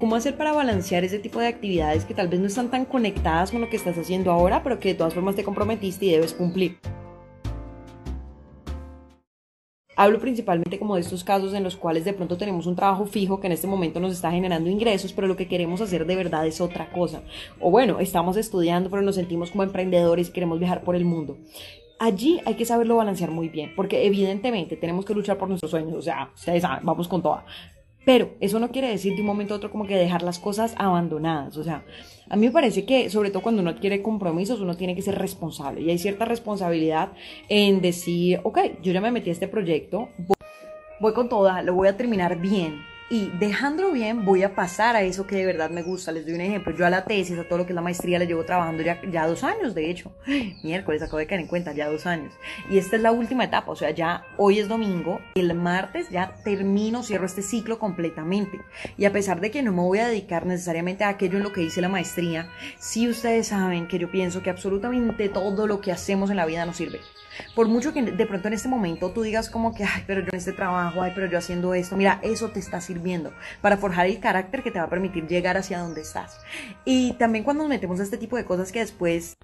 ¿Cómo hacer para balancear ese tipo de actividades que tal vez no están tan conectadas con lo que estás haciendo ahora, pero que de todas formas te comprometiste y debes cumplir? Hablo principalmente como de estos casos en los cuales de pronto tenemos un trabajo fijo que en este momento nos está generando ingresos, pero lo que queremos hacer de verdad es otra cosa. O bueno, estamos estudiando, pero nos sentimos como emprendedores y queremos viajar por el mundo allí hay que saberlo balancear muy bien, porque evidentemente tenemos que luchar por nuestros sueños, o sea, ustedes saben, vamos con toda. Pero eso no quiere decir de un momento a otro como que dejar las cosas abandonadas. O sea, a mí me parece que sobre todo cuando uno adquiere compromisos, uno tiene que ser responsable. Y hay cierta responsabilidad en decir, ok, yo ya me metí a este proyecto, voy con toda, lo voy a terminar bien y dejándolo bien voy a pasar a eso que de verdad me gusta. Les doy un ejemplo. Yo a la tesis, a todo lo que es la maestría, le llevo trabajando ya, ya dos años, de hecho. Miércoles, acabo de caer en cuenta, ya dos años. Y esta es la última etapa, o sea, ya hoy es domingo, el martes ya termino, cierro este ciclo completamente. Y a pesar de que no me voy a dedicar necesariamente a aquello en lo que hice la maestría, sí ustedes saben que yo pienso que absolutamente todo lo que hacemos en la vida nos sirve. Por mucho que de pronto en este momento tú digas como que, ay, pero yo en este trabajo, ay, pero yo haciendo esto, mira, eso te está sirviendo para forjar el carácter que te va a permitir llegar hacia donde estás. Y también cuando nos metemos a este tipo de cosas que después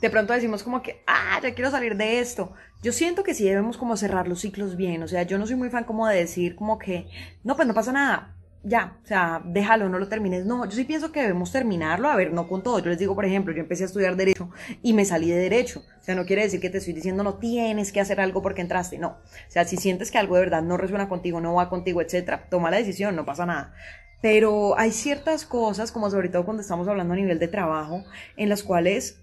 de pronto decimos como que, ah, ya quiero salir de esto. Yo siento que sí debemos como cerrar los ciclos bien, o sea, yo no soy muy fan como de decir como que, no, pues no pasa nada, ya, o sea, déjalo, no lo termines. No, yo sí pienso que debemos terminarlo, a ver, no con todo. Yo les digo, por ejemplo, yo empecé a estudiar Derecho y me salí de Derecho. O sea, no quiere decir que te estoy diciendo no tienes que hacer algo porque entraste, no. O sea, si sientes que algo de verdad no resuena contigo, no va contigo, etcétera, toma la decisión, no pasa nada. Pero hay ciertas cosas, como sobre todo cuando estamos hablando a nivel de trabajo, en las cuales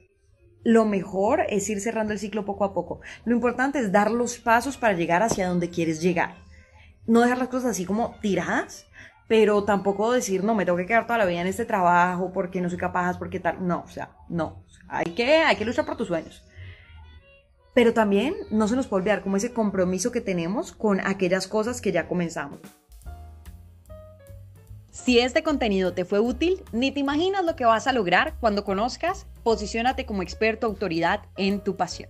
lo mejor es ir cerrando el ciclo poco a poco. Lo importante es dar los pasos para llegar hacia donde quieres llegar. No dejar las cosas así como tiradas, pero tampoco decir, no, me tengo que quedar toda la vida en este trabajo porque no soy capaz, porque tal. No, o sea, no. Hay que, hay que luchar por tus sueños. Pero también no se nos puede olvidar como ese compromiso que tenemos con aquellas cosas que ya comenzamos. Si este contenido te fue útil, ni te imaginas lo que vas a lograr cuando conozcas, posiciónate como experto autoridad en tu pasión